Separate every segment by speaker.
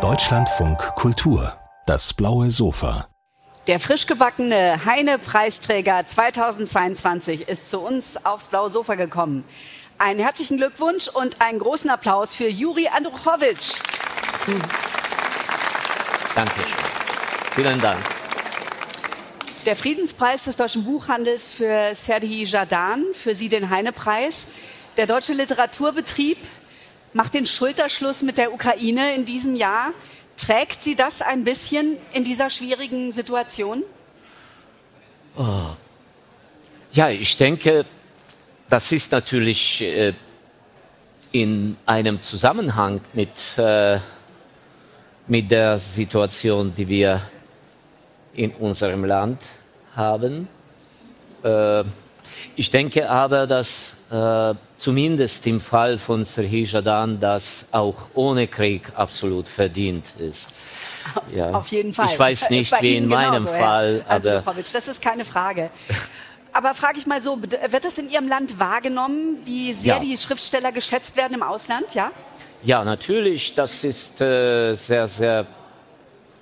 Speaker 1: Deutschlandfunk Kultur, das blaue Sofa.
Speaker 2: Der frisch gebackene Heine-Preisträger 2022 ist zu uns aufs blaue Sofa gekommen. Einen herzlichen Glückwunsch und einen großen Applaus für Juri Andruchowitsch.
Speaker 3: Dankeschön. Vielen Dank.
Speaker 2: Der Friedenspreis des deutschen Buchhandels für Serhii Jadan, für Sie den Heine-Preis. Der deutsche Literaturbetrieb macht den Schulterschluss mit der Ukraine in diesem Jahr. Trägt Sie das ein bisschen in dieser schwierigen Situation?
Speaker 3: Oh. Ja, ich denke, das ist natürlich äh, in einem Zusammenhang mit, äh, mit der Situation, die wir in unserem Land haben. Äh, ich denke aber, dass äh, zumindest im Fall von Serhii Jadan das auch ohne Krieg absolut verdient ist.
Speaker 2: Ja. Auf jeden Fall.
Speaker 3: Ich weiß nicht, wie in meinem
Speaker 2: genauso,
Speaker 3: Fall.
Speaker 2: aber das ist keine Frage. Aber frage ich mal so, wird das in Ihrem Land wahrgenommen, wie sehr ja. die Schriftsteller geschätzt werden im Ausland, ja?
Speaker 3: Ja, natürlich. Das ist äh, sehr, sehr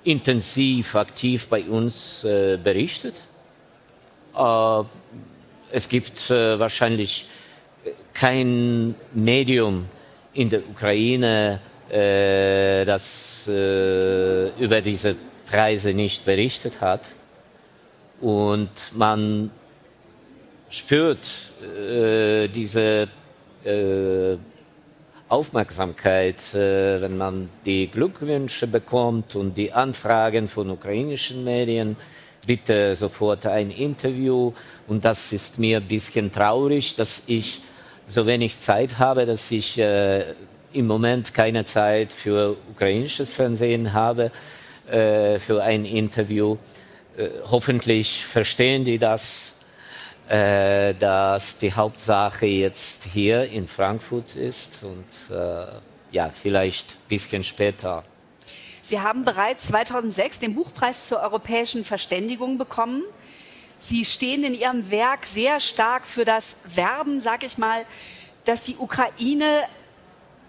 Speaker 3: intensiv, aktiv bei uns äh, berichtet. Äh, es gibt äh, wahrscheinlich kein Medium in der Ukraine, äh, das äh, über diese Preise nicht berichtet hat. Und man spürt äh, diese äh, Aufmerksamkeit, äh, wenn man die Glückwünsche bekommt und die Anfragen von ukrainischen Medien bitte sofort ein Interview. Und das ist mir ein bisschen traurig, dass ich so wenig Zeit habe, dass ich äh, im Moment keine Zeit für ukrainisches Fernsehen habe, äh, für ein Interview. Äh, hoffentlich verstehen die das, äh, dass die Hauptsache jetzt hier in Frankfurt ist und äh, ja, vielleicht ein bisschen später
Speaker 2: Sie haben bereits 2006 den Buchpreis zur europäischen Verständigung bekommen. Sie stehen in Ihrem Werk sehr stark für das Werben, sag ich mal, dass die Ukraine,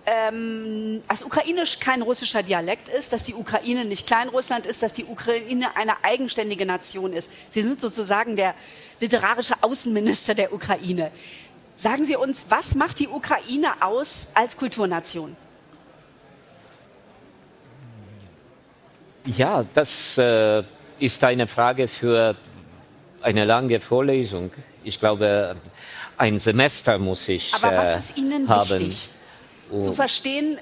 Speaker 2: ähm, dass Ukrainisch kein russischer Dialekt ist, dass die Ukraine nicht Kleinrussland ist, dass die Ukraine eine eigenständige Nation ist. Sie sind sozusagen der literarische Außenminister der Ukraine. Sagen Sie uns, was macht die Ukraine aus als Kulturnation?
Speaker 3: Ja, das äh, ist eine Frage für eine lange Vorlesung. Ich glaube, ein Semester muss ich.
Speaker 2: Aber was äh, ist Ihnen haben. wichtig? Oh. Zu verstehen,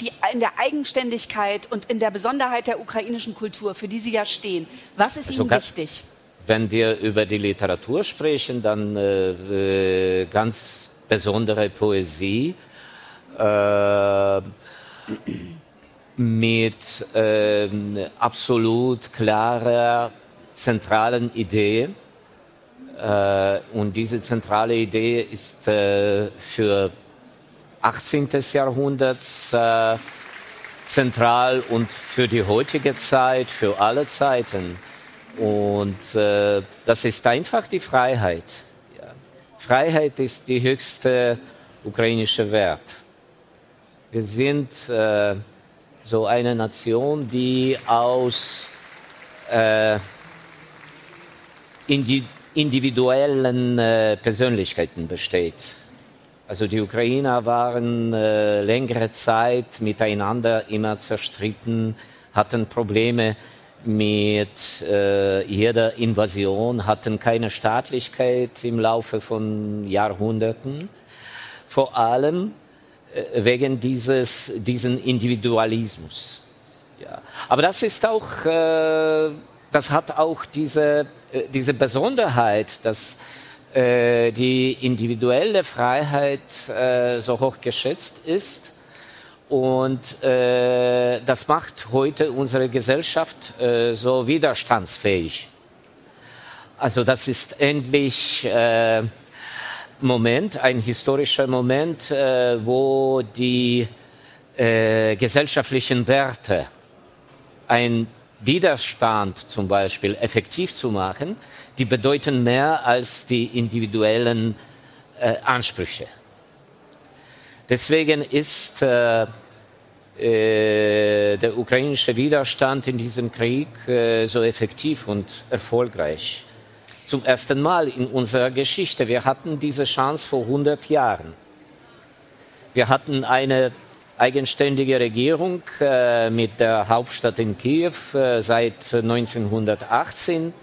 Speaker 2: die, in der Eigenständigkeit und in der Besonderheit der ukrainischen Kultur, für die Sie ja stehen. Was ist also Ihnen wichtig?
Speaker 3: Wenn wir über die Literatur sprechen, dann äh, äh ganz besondere Poesie. Äh, mit ähm, absolut klarer zentralen Idee. Äh, und diese zentrale Idee ist äh, für 18. Jahrhundert äh, zentral und für die heutige Zeit, für alle Zeiten. Und das ist einfach die Freiheit. Freiheit ist die höchste ukrainische Wert. Wir sind so eine Nation, die aus äh, individuellen äh, Persönlichkeiten besteht. Also die Ukrainer waren äh, längere Zeit miteinander immer zerstritten, hatten Probleme mit äh, jeder Invasion, hatten keine Staatlichkeit im Laufe von Jahrhunderten. Vor allem wegen dieses, diesen Individualismus. Ja. Aber das ist auch, das hat auch diese, äh, diese Besonderheit, dass äh, die individuelle Freiheit äh, so hoch geschätzt ist. Und äh, das macht heute unsere Gesellschaft so widerstandsfähig. Also das ist endlich Moment, ein historischer Moment, wo die gesellschaftlichen Werte, ein Widerstand zum Beispiel effektiv zu machen, die bedeuten mehr als die individuellen äh, Ansprüche. Deswegen ist äh, äh, der ukrainische Widerstand in diesem Krieg äh, so effektiv und erfolgreich. Zum ersten Mal in unserer Geschichte. Wir hatten diese Chance vor 100 Jahren. Wir hatten eine eigenständige Regierung äh, mit der Hauptstadt in Kiew äh, seit 1918.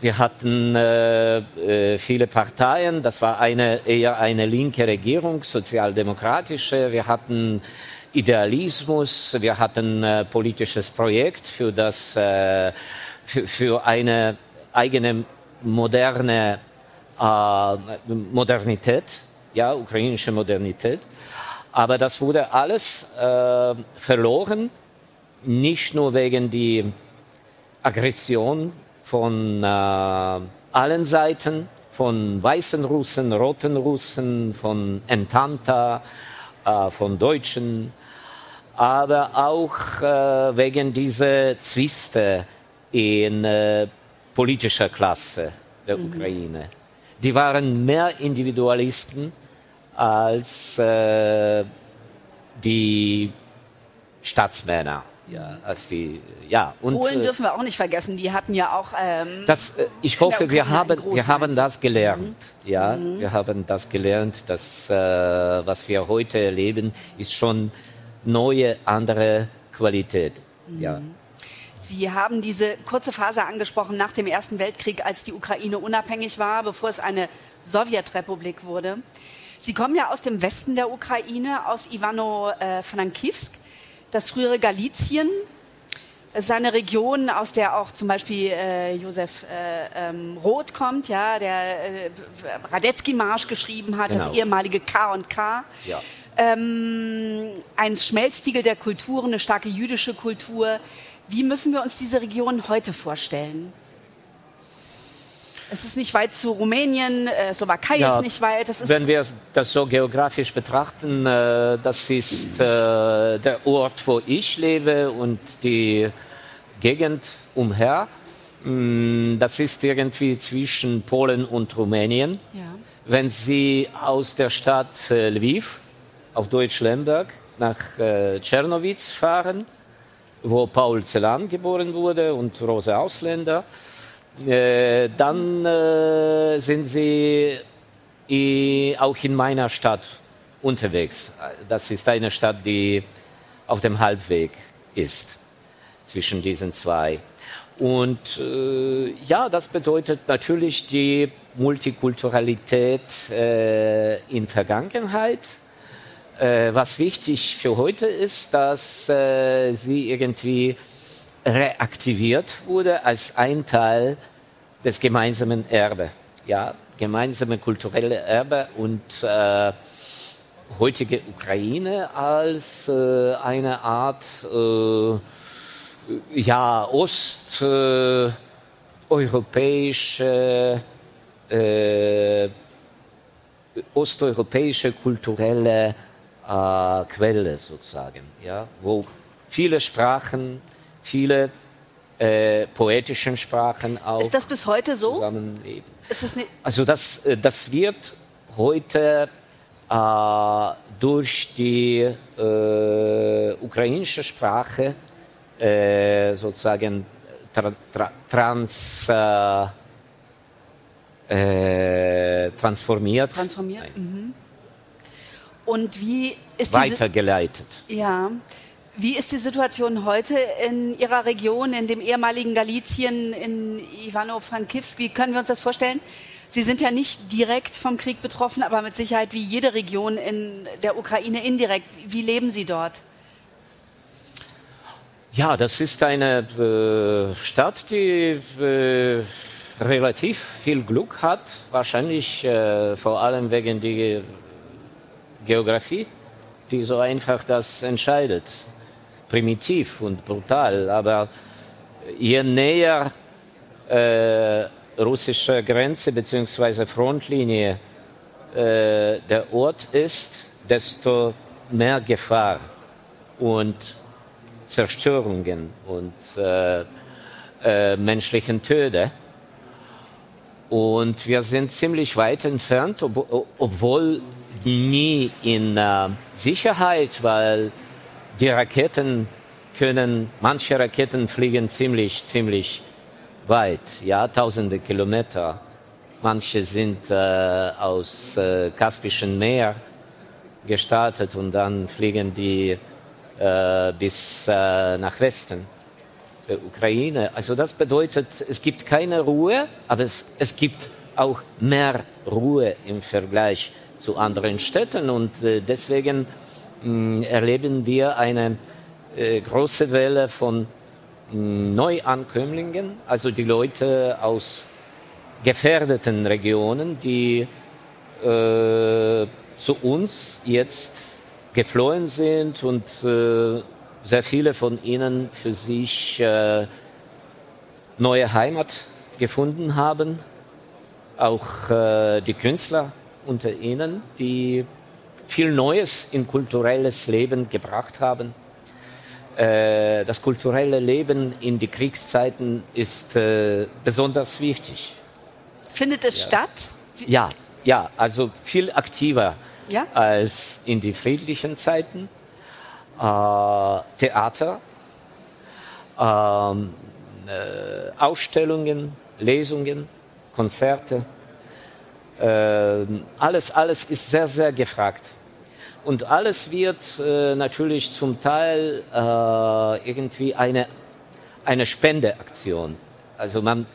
Speaker 3: Wir hatten äh, äh, viele Parteien. Das war eine, eher eine linke Regierung, sozialdemokratische. Wir hatten Idealismus. Wir hatten äh, politisches Projekt für das, äh, für, für eine eigene moderne äh, Modernität, ja, ukrainische Modernität. Aber das wurde alles äh, verloren, nicht nur wegen der Aggression von äh, allen Seiten, von weißen Russen, roten Russen, von Entanta, äh, von Deutschen, aber auch äh, wegen dieser Zwiste in äh, politischer Klasse der mhm. Ukraine. Die waren mehr Individualisten als äh, die Staatsmänner. Ja, als die, ja.
Speaker 2: Und, Polen äh, dürfen wir auch nicht vergessen. Die hatten ja auch. Ähm,
Speaker 3: das, äh, ich hoffe, wir haben, wir haben das gelernt. Mhm. Ja, mhm. wir haben das gelernt. Dass äh, was wir heute erleben, ist schon neue, andere Qualität. Mhm. Ja.
Speaker 2: Sie haben diese kurze Phase angesprochen nach dem Ersten Weltkrieg, als die Ukraine unabhängig war, bevor es eine Sowjetrepublik wurde. Sie kommen ja aus dem Westen der Ukraine, aus Ivano-Frankivsk, äh, das frühere Galizien. Seine Region, aus der auch zum Beispiel äh, Josef äh, ähm, Roth kommt, ja, der äh, Radetzky-Marsch geschrieben hat, genau. das ehemalige K&K. Ja. Ähm, ein Schmelztiegel der Kulturen, eine starke jüdische Kultur. Wie müssen wir uns diese Region heute vorstellen? Es ist nicht weit zu Rumänien, äh, Slowakei ja, ist nicht weit.
Speaker 3: Ist wenn wir das so geografisch betrachten, äh, das ist äh, der Ort, wo ich lebe und die Gegend umher. Mm, das ist irgendwie zwischen Polen und Rumänien. Ja. Wenn Sie aus der Stadt äh, Lviv, auf Deutsch Lemberg, nach äh, Czernowitz fahren, wo Paul Celan geboren wurde und Rose Ausländer, äh, dann äh, sind sie äh, auch in meiner Stadt unterwegs. Das ist eine Stadt, die auf dem Halbweg ist zwischen diesen zwei. Und äh, ja, das bedeutet natürlich die Multikulturalität äh, in Vergangenheit. Was wichtig für heute ist, dass sie irgendwie reaktiviert wurde als ein Teil des gemeinsamen Erbe. Ja, gemeinsame kulturelle Erbe und äh, heutige Ukraine als äh, eine Art äh, ja, osteuropäische äh, osteuropäische kulturelle äh, Quelle sozusagen, ja, wo viele Sprachen viele äh, poetischen Sprachen auch.
Speaker 2: Ist das bis heute so?
Speaker 3: Zusammenleben. Das also das, äh, das wird heute äh, durch die äh, ukrainische Sprache äh, sozusagen tra, tra, trans, äh, transformiert.
Speaker 2: Transformiert. Mhm. Und wie ist
Speaker 3: weitergeleitet?
Speaker 2: Diese, ja. Wie ist die Situation heute in Ihrer Region, in dem ehemaligen Galizien, in Ivano-Frankivsk? Wie können wir uns das vorstellen? Sie sind ja nicht direkt vom Krieg betroffen, aber mit Sicherheit wie jede Region in der Ukraine indirekt. Wie leben Sie dort?
Speaker 3: Ja, das ist eine äh, Stadt, die äh, relativ viel Glück hat, wahrscheinlich äh, vor allem wegen der Geografie, die so einfach das entscheidet primitiv und brutal, aber je näher äh, russische Grenze bzw. Frontlinie äh, der Ort ist, desto mehr Gefahr und Zerstörungen und äh, äh, menschlichen Töte. Und wir sind ziemlich weit entfernt, ob, obwohl nie in äh, Sicherheit, weil die Raketen können, manche Raketen fliegen ziemlich, ziemlich weit, ja, tausende Kilometer. Manche sind äh, aus äh, Kaspischen Meer gestartet und dann fliegen die äh, bis äh, nach Westen der Ukraine. Also das bedeutet, es gibt keine Ruhe, aber es, es gibt auch mehr Ruhe im Vergleich zu anderen Städten und äh, deswegen mh, erleben wir eine äh, große Welle von mh, Neuankömmlingen, also die Leute aus gefährdeten Regionen, die äh, zu uns jetzt geflohen sind und äh, sehr viele von ihnen für sich äh, neue Heimat gefunden haben. Auch äh, die Künstler unter ihnen, die viel Neues in kulturelles Leben gebracht haben. Äh, das kulturelle Leben in die Kriegszeiten ist äh, besonders wichtig.
Speaker 2: Findet es
Speaker 3: Ja.
Speaker 2: statt?
Speaker 3: Ja, ja, also viel aktiver
Speaker 2: Ja?
Speaker 3: als in die friedlichen Zeiten. Äh, Theater, ähm, äh, Ausstellungen, Lesungen, Konzerte. Äh, alles, alles ist sehr, sehr gefragt. Und alles wird äh, natürlich zum Teil äh, irgendwie eine, eine Spendeaktion. Also man,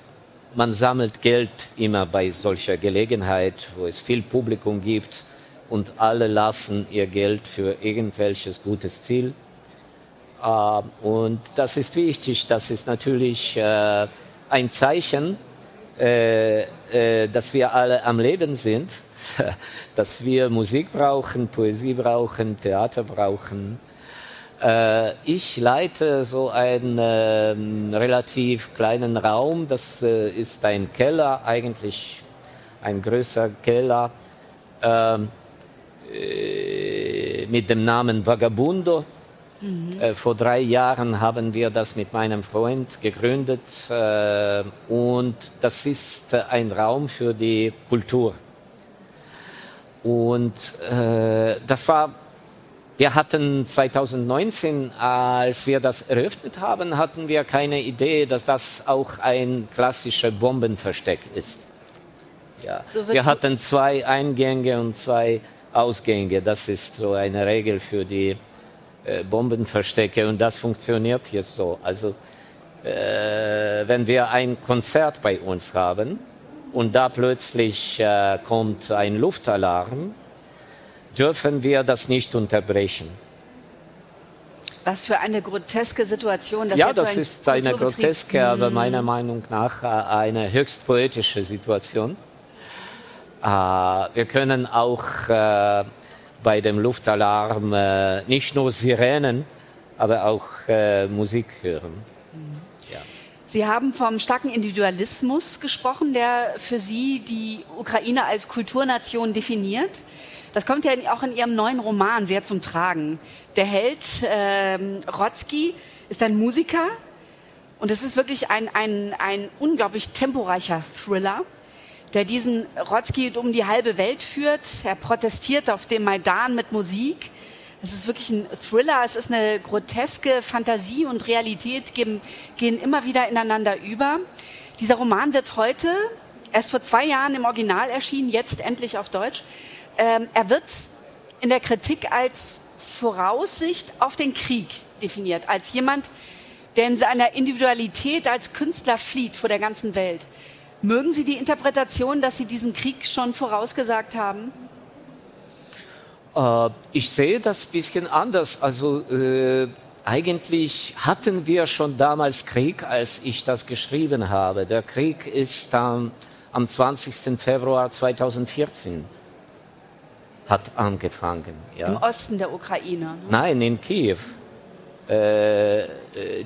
Speaker 3: man sammelt Geld immer bei solcher Gelegenheit, wo es viel Publikum gibt und alle lassen ihr Geld für irgendwelches gutes Ziel. Äh, und das ist wichtig. Das ist natürlich äh, ein Zeichen, äh, äh, dass wir alle am Leben sind, dass wir Musik brauchen, Poesie brauchen, Theater brauchen. Äh, ich leite so einen ähm, relativ kleinen Raum. Das ist ein Keller, eigentlich ein größer Keller ähm, äh, mit dem Namen Vagabundo. Äh, vor drei Jahren haben wir das mit meinem Freund gegründet äh, und das ist äh, ein Raum für die Kultur. Und äh, das war, wir hatten 2019, als wir das eröffnet haben, hatten wir keine Idee, dass das auch ein klassischer Bombenversteck ist. Ja.
Speaker 2: So
Speaker 3: wir hatten zwei Eingänge und zwei Ausgänge. Das ist so eine Regel für die äh, Bombenverstecke und das funktioniert jetzt so. Also äh, wenn wir ein Konzert bei uns haben und da plötzlich äh, kommt ein Luftalarm, dürfen wir das nicht unterbrechen.
Speaker 2: Was für eine groteske Situation. dass
Speaker 3: ja,
Speaker 2: so
Speaker 3: das
Speaker 2: ein
Speaker 3: ist eine groteske, aber meiner Meinung nach äh, eine höchst poetische Situation. Äh, wir können auch bei dem Luftalarm äh, nicht nur Sirenen, aber auch äh, Musik hören.
Speaker 2: Sie haben vom starken Individualismus gesprochen, der für Sie die Ukraine als Kulturnation definiert. Das kommt ja auch in Ihrem neuen Roman sehr zum Tragen. Der Held ähm, Rotzki ist ein Musiker und es ist wirklich ein, ein, ein unglaublich temporeicher Thriller, der diesen Rotzki um die halbe Welt führt. Er protestiert auf dem Maidan mit Musik. Es ist wirklich ein Thriller, es ist eine groteske Fantasie und Realität gehen, gehen immer wieder ineinander über. Dieser Roman wird heute, erst vor zwei Jahren im Original erschienen, jetzt endlich auf Deutsch. Ähm, er wird in der Kritik als Voraussicht auf den Krieg definiert, als jemand, der in seiner Individualität als Künstler flieht vor der ganzen Welt. Mögen Sie die Interpretation, dass Sie diesen Krieg schon vorausgesagt haben?
Speaker 3: Äh, ich sehe das ein bisschen anders. Also äh, eigentlich hatten wir schon damals Krieg, als ich das geschrieben habe. Der Krieg ist am, am 20. Februar 2014 hat angefangen.
Speaker 2: Im
Speaker 3: Ja?
Speaker 2: Osten der Ukraine. ne?
Speaker 3: Nein, in Kiew. Äh, äh,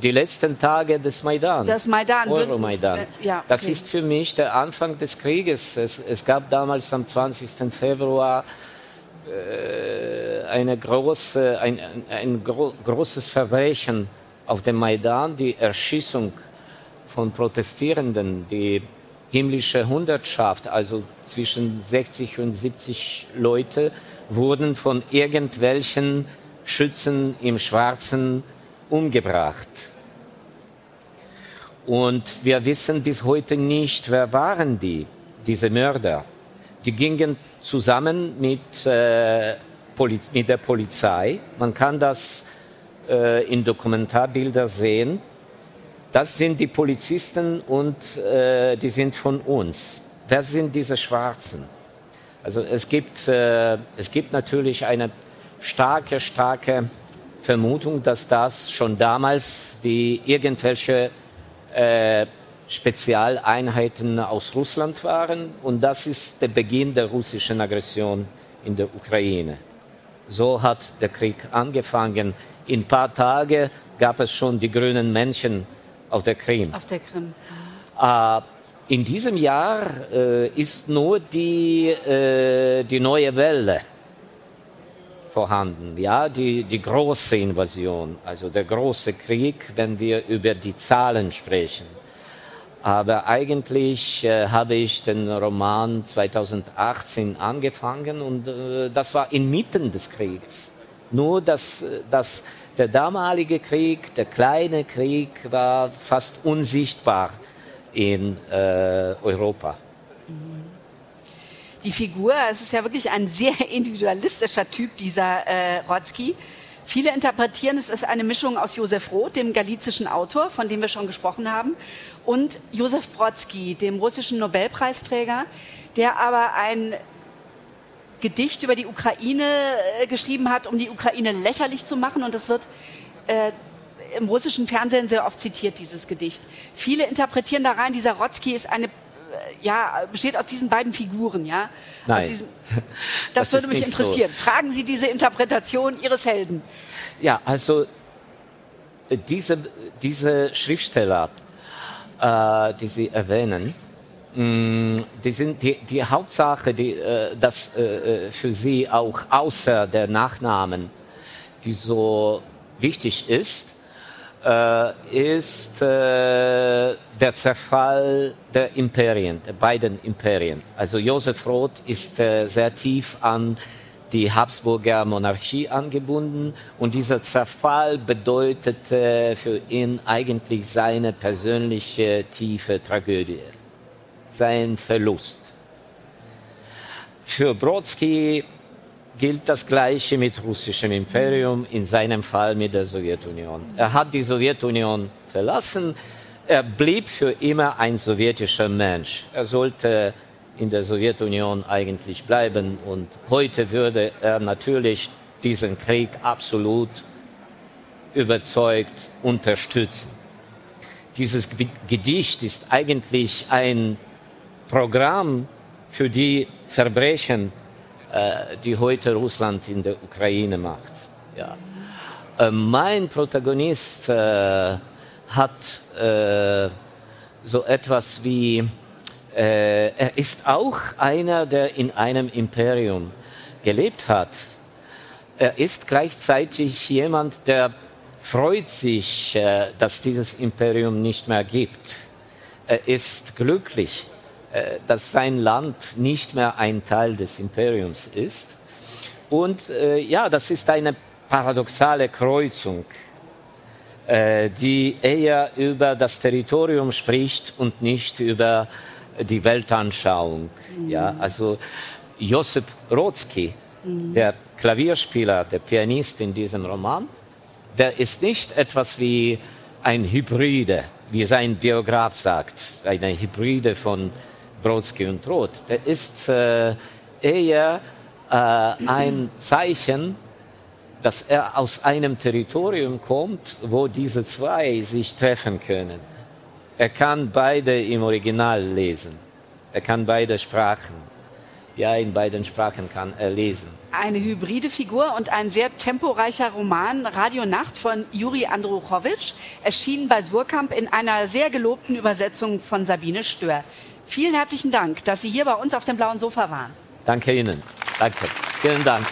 Speaker 3: die letzten Tage des Maidan.
Speaker 2: Das Maidan.
Speaker 3: Euromaidan.
Speaker 2: Äh, ja,
Speaker 3: Das
Speaker 2: okay.
Speaker 3: ist für mich der Anfang des Krieges. Es, es gab damals am 20. Februar äh, eine große, ein, ein, ein gro großes Verbrechen auf dem Maidan, die Erschießung von Protestierenden, die himmlische Hundertschaft, also zwischen 60 und 70 Leute, wurden von irgendwelchen Schützen im Schwarzen umgebracht. Und wir wissen bis heute nicht, wer waren die, diese Mörder. Die gingen zusammen mit, äh, mit der Polizei. Man kann das äh, in Dokumentarbildern sehen. Das sind die Polizisten und äh, die sind von uns. Wer sind diese Schwarzen? Also es gibt, äh, es gibt natürlich eine starke, starke Vermutung, dass das schon damals die irgendwelche äh, Spezialeinheiten aus Russland waren und das ist der Beginn der russischen Aggression in der Ukraine. So hat der Krieg angefangen. In ein paar Tagen gab es schon die grünen Männchen auf der Krim.
Speaker 2: Auf der Krim.
Speaker 3: Äh, in diesem Jahr äh, ist nur die, äh, die neue Welle vorhanden, ja, die, die große Invasion, also der große Krieg, wenn wir über die Zahlen sprechen. Aber eigentlich äh, habe ich den Roman 2018 angefangen und äh, das war inmitten des Krieges. Nur, dass, dass der damalige Krieg, der kleine Krieg, war fast unsichtbar in äh, Europa.
Speaker 2: Die Figur, es ist ja wirklich ein sehr individualistischer Typ, dieser äh, Rotzki. Viele interpretieren, es ist eine Mischung aus Josef Roth, dem galizischen Autor, von dem wir schon gesprochen haben, und Josef Brodsky, dem russischen Nobelpreisträger, der aber ein Gedicht über die Ukraine äh, geschrieben hat, um die Ukraine lächerlich zu machen. Und das wird äh, im russischen Fernsehen sehr oft zitiert, dieses Gedicht. Viele interpretieren da rein, dieser Rotzki ist eine, ja, besteht aus diesen beiden Figuren, ja.
Speaker 3: Nein.
Speaker 2: Diesen, das, das würde mich interessieren. So. Tragen Sie diese Interpretation Ihres Helden?
Speaker 3: Ja, also diese, diese Schriftsteller, äh, die Sie erwähnen, mh, mm, die sind die, die Hauptsache, die, äh, dass äh, äh, für Sie auch außer der Nachnamen, die so wichtig ist, äh, ist äh, der Zerfall der Imperien, der beiden Imperien. Also Josef Roth ist äh, sehr tief an die Habsburger Monarchie angebunden und dieser Zerfall bedeutete für ihn eigentlich seine persönliche tiefe Tragödie, sein Verlust. Für Brodsky gilt das Gleiche mit russischem Imperium, in seinem Fall mit der Sowjetunion. Er hat die Sowjetunion verlassen, er blieb für immer ein sowjetischer Mensch. Er sollte in der Sowjetunion eigentlich bleiben und heute würde er natürlich diesen Krieg absolut überzeugt unterstützen. Dieses Gedicht ist eigentlich ein Programm für die Verbrechen die heute Russland in der Ukraine macht. Ja. Äh, mein Protagonist äh, hat äh, so etwas wie, äh, er ist auch einer, der in einem Imperium gelebt hat. Er ist gleichzeitig jemand, der freut sich, äh, dass dieses Imperium nicht mehr gibt. Er ist glücklich, äh, dass sein Land nicht mehr ein Teil des Imperiums ist. Und äh, ja, das ist eine paradoxale Kreuzung, äh, die eher über das Territorium spricht und nicht über die Weltanschauung. Mhm. Ja, also Josip Rodzki, mhm. der Klavierspieler, der Pianist in diesem Roman, der ist nicht etwas wie ein Hybride, wie sein Biograf sagt, eine Hybride von Brodsky und Roth, der ist äh, eher äh, ein Zeichen, dass er aus einem Territorium kommt, wo diese zwei sich treffen können. Er kann beide im Original lesen. Er kann beide Sprachen. Ja, in beiden Sprachen kann er lesen.
Speaker 2: Eine hybride Figur und ein sehr temporeicher Roman, Radio Nacht von Juri Andruchowitsch, erschienen bei Surkamp in einer sehr gelobten Übersetzung von Sabine Stör. Vielen herzlichen Dank, dass Sie hier bei uns auf dem blauen Sofa waren.
Speaker 3: Danke Ihnen. Danke. Vielen Dank.